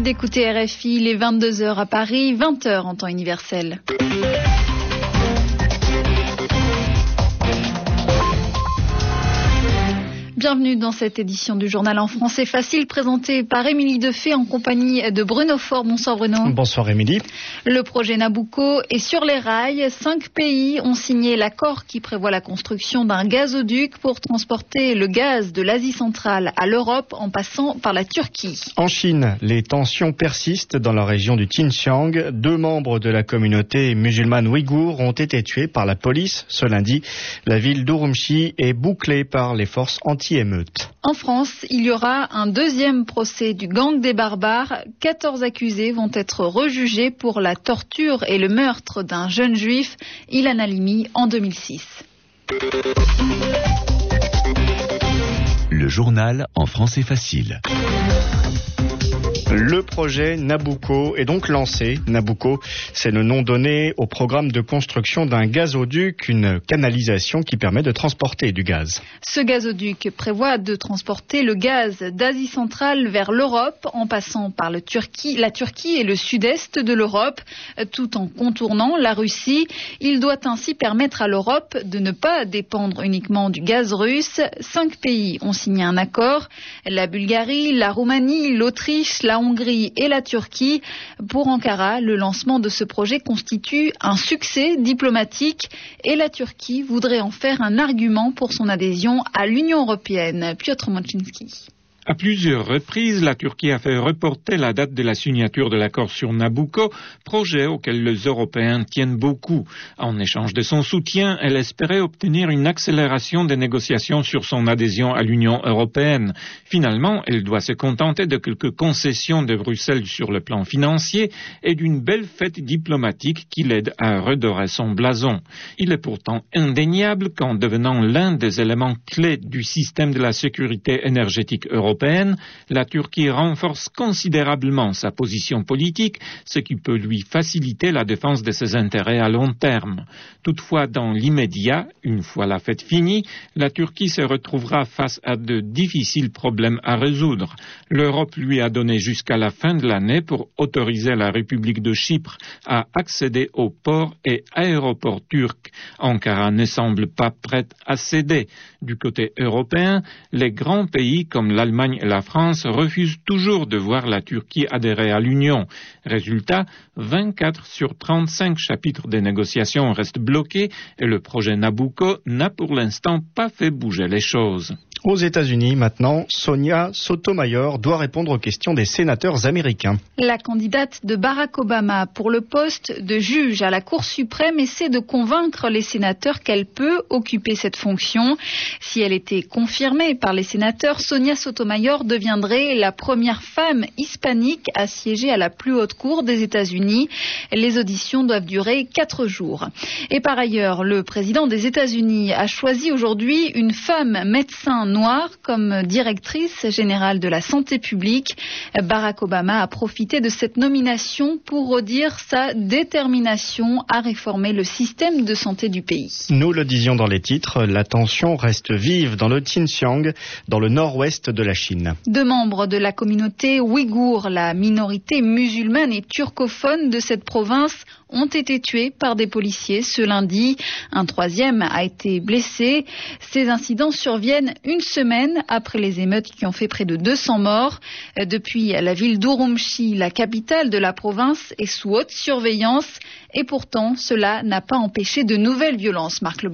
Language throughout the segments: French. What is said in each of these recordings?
D'écouter RFI les 22h à Paris, 20h en temps universel. Bienvenue dans cette édition du journal en français facile présentée par Émilie Defay en compagnie de Bruno Fort. Bonsoir Bruno. Bonsoir Émilie. Le projet Nabucco est sur les rails. Cinq pays ont signé l'accord qui prévoit la construction d'un gazoduc pour transporter le gaz de l'Asie centrale à l'Europe en passant par la Turquie. En Chine, les tensions persistent dans la région du Xinjiang. Deux membres de la communauté musulmane ouïghour ont été tués par la police ce lundi. La ville d'Urumqi est bouclée par les forces anti en France, il y aura un deuxième procès du gang des barbares. 14 accusés vont être rejugés pour la torture et le meurtre d'un jeune juif, Ilan Halimi, en 2006. Le journal en français facile. Le projet Nabucco est donc lancé. Nabucco, c'est le nom donné au programme de construction d'un gazoduc, une canalisation qui permet de transporter du gaz. Ce gazoduc prévoit de transporter le gaz d'Asie centrale vers l'Europe en passant par la Turquie et le sud-est de l'Europe, tout en contournant la Russie. Il doit ainsi permettre à l'Europe de ne pas dépendre uniquement du gaz russe. Cinq pays ont signé un accord. La Bulgarie, la Roumanie, l'Autriche, la Hongrie et la Turquie. Pour Ankara, le lancement de ce projet constitue un succès diplomatique et la Turquie voudrait en faire un argument pour son adhésion à l'Union européenne. Piotr Moczynski. À plusieurs reprises, la Turquie a fait reporter la date de la signature de l'accord sur Nabucco, projet auquel les Européens tiennent beaucoup. En échange de son soutien, elle espérait obtenir une accélération des négociations sur son adhésion à l'Union européenne. Finalement, elle doit se contenter de quelques concessions de Bruxelles sur le plan financier et d'une belle fête diplomatique qui l'aide à redorer son blason. Il est pourtant indéniable qu'en devenant l'un des éléments clés du système de la sécurité énergétique européenne, la Turquie renforce considérablement sa position politique, ce qui peut lui faciliter la défense de ses intérêts à long terme. Toutefois, dans l'immédiat, une fois la fête finie, la Turquie se retrouvera face à de difficiles problèmes à résoudre. L'Europe lui a donné jusqu'à la fin de l'année pour autoriser la République de Chypre à accéder aux ports et aéroports turcs. Ankara ne semble pas prête à céder. Du côté européen, les grands pays comme l'Allemagne et la France refusent toujours de voir la Turquie adhérer à l'Union. Résultat, 24 sur 35 chapitres des négociations restent bloqués et le projet Nabucco n'a pour l'instant pas fait bouger les choses. Aux États-Unis, maintenant, Sonia Sotomayor doit répondre aux questions des sénateurs américains. La candidate de Barack Obama pour le poste de juge à la Cour suprême essaie de convaincre les sénateurs qu'elle peut occuper cette fonction. Si elle était confirmée par les sénateurs, Sonia Sotomayor deviendrait la première femme hispanique à siéger à la plus haute cour des États-Unis. Les auditions doivent durer quatre jours. Et par ailleurs, le président des États-Unis a choisi aujourd'hui une femme médecin noire comme directrice générale de la santé publique. Barack Obama a profité de cette nomination pour redire sa détermination à réformer le système de santé du pays. Nous le disions dans les titres, la tension reste vive dans le Xinjiang, dans le nord-ouest de la Chine. Deux membres de la communauté ouïghour, la minorité musulmane et turcophone de cette province, ont été tués par des policiers ce lundi. Un troisième a été blessé. Ces incidents surviennent une semaine après les émeutes qui ont fait près de 200 morts. Depuis, la ville d'Urumqi, la capitale de la province, est sous haute surveillance et pourtant, cela n'a pas empêché de nouvelles violences, Marc Le.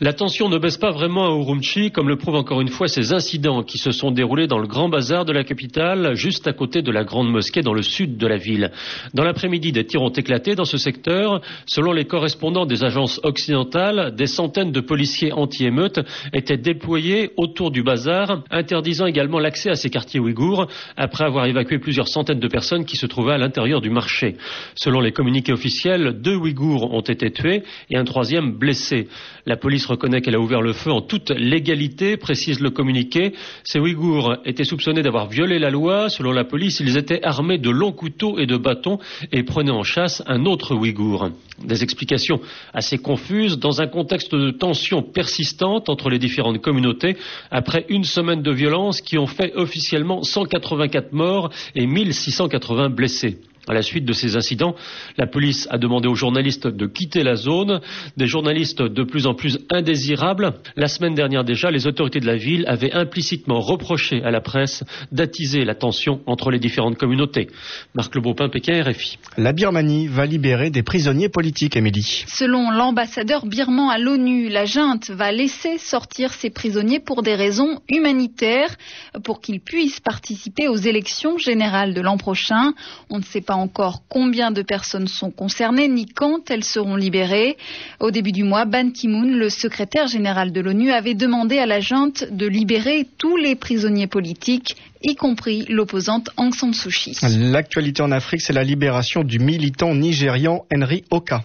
La tension ne baisse pas vraiment à Urumqi, comme le prouvent encore une fois ces incidents qui se sont déroulés dans le grand bazar de la capitale, juste à côté de la grande mosquée dans le sud de la ville. Dans l'après-midi, des tirs ont éclaté dans ce secteur. Selon les correspondants des agences occidentales, des centaines de policiers anti-émeutes étaient déployés autour du bazar, interdisant également l'accès à ces quartiers ouïghours, après avoir évacué plusieurs centaines de personnes qui se trouvaient à l'intérieur du marché. Selon les communiqués officiels, deux ouïghours ont été tués et un troisième blessé. La police police reconnaît qu'elle a ouvert le feu en toute légalité, précise le communiqué. Ces Ouïghours étaient soupçonnés d'avoir violé la loi. Selon la police, ils étaient armés de longs couteaux et de bâtons et prenaient en chasse un autre Ouïghour. Des explications assez confuses dans un contexte de tension persistante entre les différentes communautés après une semaine de violence qui ont fait officiellement 184 morts et 1680 blessés. À la suite de ces incidents, la police a demandé aux journalistes de quitter la zone, des journalistes de plus en plus indésirables. La semaine dernière déjà, les autorités de la ville avaient implicitement reproché à la presse d'attiser la tension entre les différentes communautés. Marc Lebopin, Pékin, RFI. La Birmanie va libérer des prisonniers politiques, Émilie. Selon l'ambassadeur birman à l'ONU, la junte va laisser sortir ces prisonniers pour des raisons humanitaires, pour qu'ils puissent participer aux élections générales de l'an prochain. On ne sait pas encore combien de personnes sont concernées ni quand elles seront libérées. Au début du mois, Ban Ki-moon, le secrétaire général de l'ONU, avait demandé à la junte de libérer tous les prisonniers politiques y compris l'opposante Aung San Suu Kyi. L'actualité en Afrique, c'est la libération du militant nigérian Henry Oka.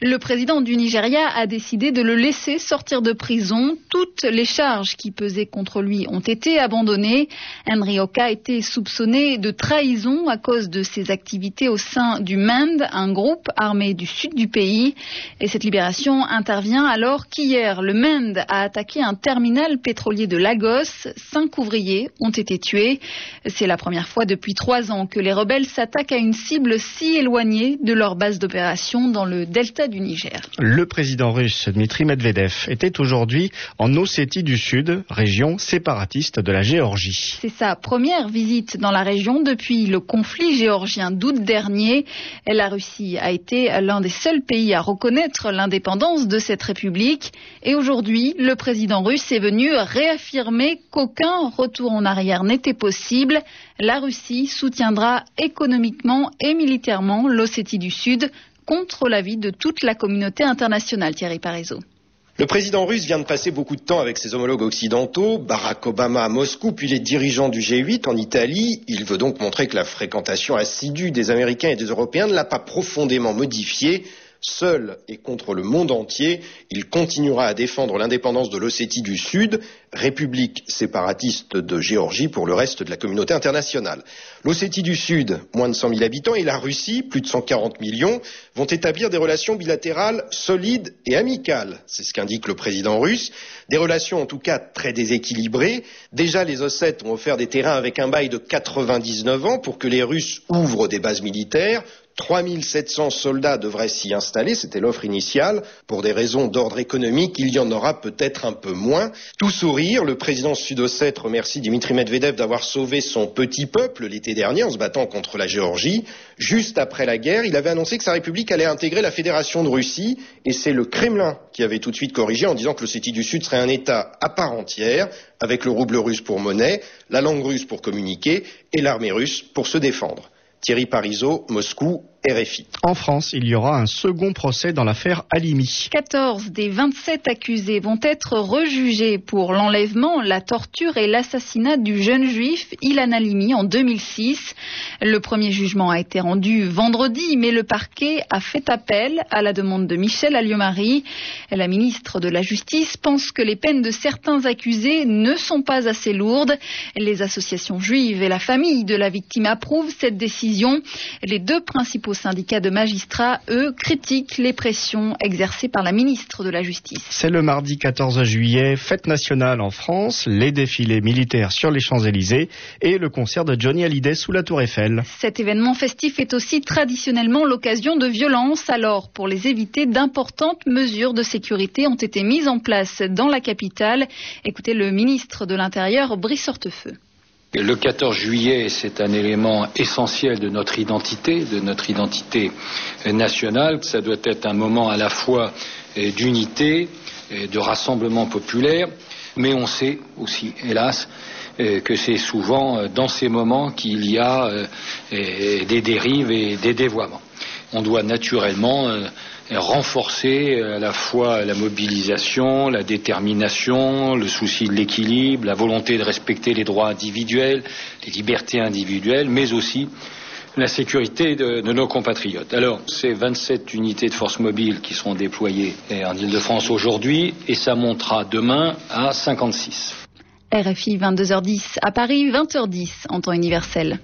Le président du Nigeria a décidé de le laisser sortir de prison. Toutes les charges qui pesaient contre lui ont été abandonnées. Henry Oka était soupçonné de trahison à cause de ses activités au sein du MEND, un groupe armé du sud du pays. Et cette libération intervient alors qu'hier, le MEND a attaqué un terminal pétrolier de Lagos. Cinq ouvriers ont été tués. C'est la première fois depuis trois ans que les rebelles s'attaquent à une cible si éloignée de leur base d'opération dans le delta du Niger. Le président russe Dmitri Medvedev était aujourd'hui en Ossétie du Sud, région séparatiste de la Géorgie. C'est sa première visite dans la région depuis le conflit géorgien d'août dernier. La Russie a été l'un des seuls pays à reconnaître l'indépendance de cette république. Et aujourd'hui, le président russe est venu réaffirmer qu'aucun retour en arrière n'était possible, la Russie soutiendra économiquement et militairement l'Ossétie du Sud contre l'avis de toute la communauté internationale, Thierry Parizeau. Le président russe vient de passer beaucoup de temps avec ses homologues occidentaux, Barack Obama à Moscou, puis les dirigeants du G8 en Italie. Il veut donc montrer que la fréquentation assidue des Américains et des Européens ne l'a pas profondément modifié seul et contre le monde entier, il continuera à défendre l'indépendance de l'Ossétie du Sud, république séparatiste de Géorgie pour le reste de la communauté internationale. L'Ossétie du Sud, moins de 100 000 habitants, et la Russie, plus de 140 millions, vont établir des relations bilatérales solides et amicales. C'est ce qu'indique le président russe. Des relations en tout cas très déséquilibrées. Déjà, les Ossètes ont offert des terrains avec un bail de 99 ans pour que les Russes ouvrent des bases militaires. 3700 soldats devraient s'y installer, c'était l'offre initiale. Pour des raisons d'ordre économique, il y en aura peut-être un peu moins. Tout sourire, le président sud-ossète remercie Dimitri Medvedev d'avoir sauvé son petit peuple l'été dernier en se battant contre la Géorgie. Juste après la guerre, il avait annoncé que sa république allait intégrer la Fédération de Russie et c'est le Kremlin qui avait tout de suite corrigé en disant que l'Ossétie du Sud serait un État à part entière avec le rouble russe pour monnaie, la langue russe pour communiquer et l'armée russe pour se défendre. Thierry Parisot, Moscou, RFI. En France, il y aura un second procès dans l'affaire Alimi. 14 des 27 accusés vont être rejugés pour l'enlèvement, la torture et l'assassinat du jeune juif Ilan Alimi en 2006. Le premier jugement a été rendu vendredi, mais le parquet a fait appel à la demande de Michel Alliomari. La ministre de la Justice pense que les peines de certains accusés ne sont pas assez lourdes. Les associations juives et la famille de la victime approuvent cette décision. Les deux principaux syndicats de magistrats, eux, critiquent les pressions exercées par la ministre de la Justice. C'est le mardi 14 juillet, fête nationale en France, les défilés militaires sur les Champs-Élysées et le concert de Johnny Hallyday sous la Tour Eiffel. Cet événement festif est aussi traditionnellement l'occasion de violences. Alors, pour les éviter, d'importantes mesures de sécurité ont été mises en place dans la capitale. Écoutez le ministre de l'Intérieur, Brice Hortefeux. Le 14 juillet, c'est un élément essentiel de notre identité, de notre identité nationale. Ça doit être un moment à la fois euh, d'unité, euh, de rassemblement populaire, mais on sait aussi, hélas, euh, que c'est souvent dans ces moments qu'il y a des dérives et des dévoiements. On doit naturellement renforcer à la fois la mobilisation, la détermination, le souci de l'équilibre, la volonté de respecter les droits individuels, les libertés individuelles, mais aussi la sécurité de, nos compatriotes. Alors, c'est 27 unités de force mobile qui seront déployées en Ile-de-France aujourd'hui et ça montera demain à 56. RFI 22h10 à Paris 20h10 en temps universel.